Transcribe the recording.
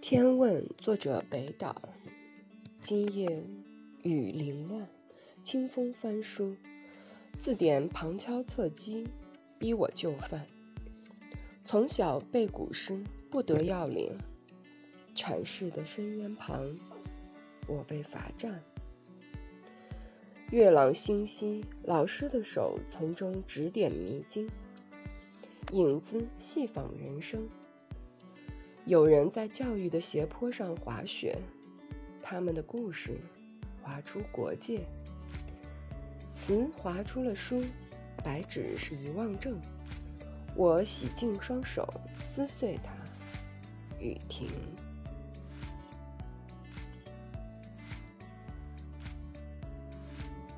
天问，作者北岛。今夜雨凌乱，清风翻书，字典旁敲侧击，逼我就范。从小背古诗，不得要领。阐释的深渊旁，我被罚站。月朗星稀，老师的手从中指点迷津，影子细仿人生。有人在教育的斜坡上滑雪，他们的故事划出国界，词划出了书，白纸是遗忘症。我洗净双手，撕碎它，雨停。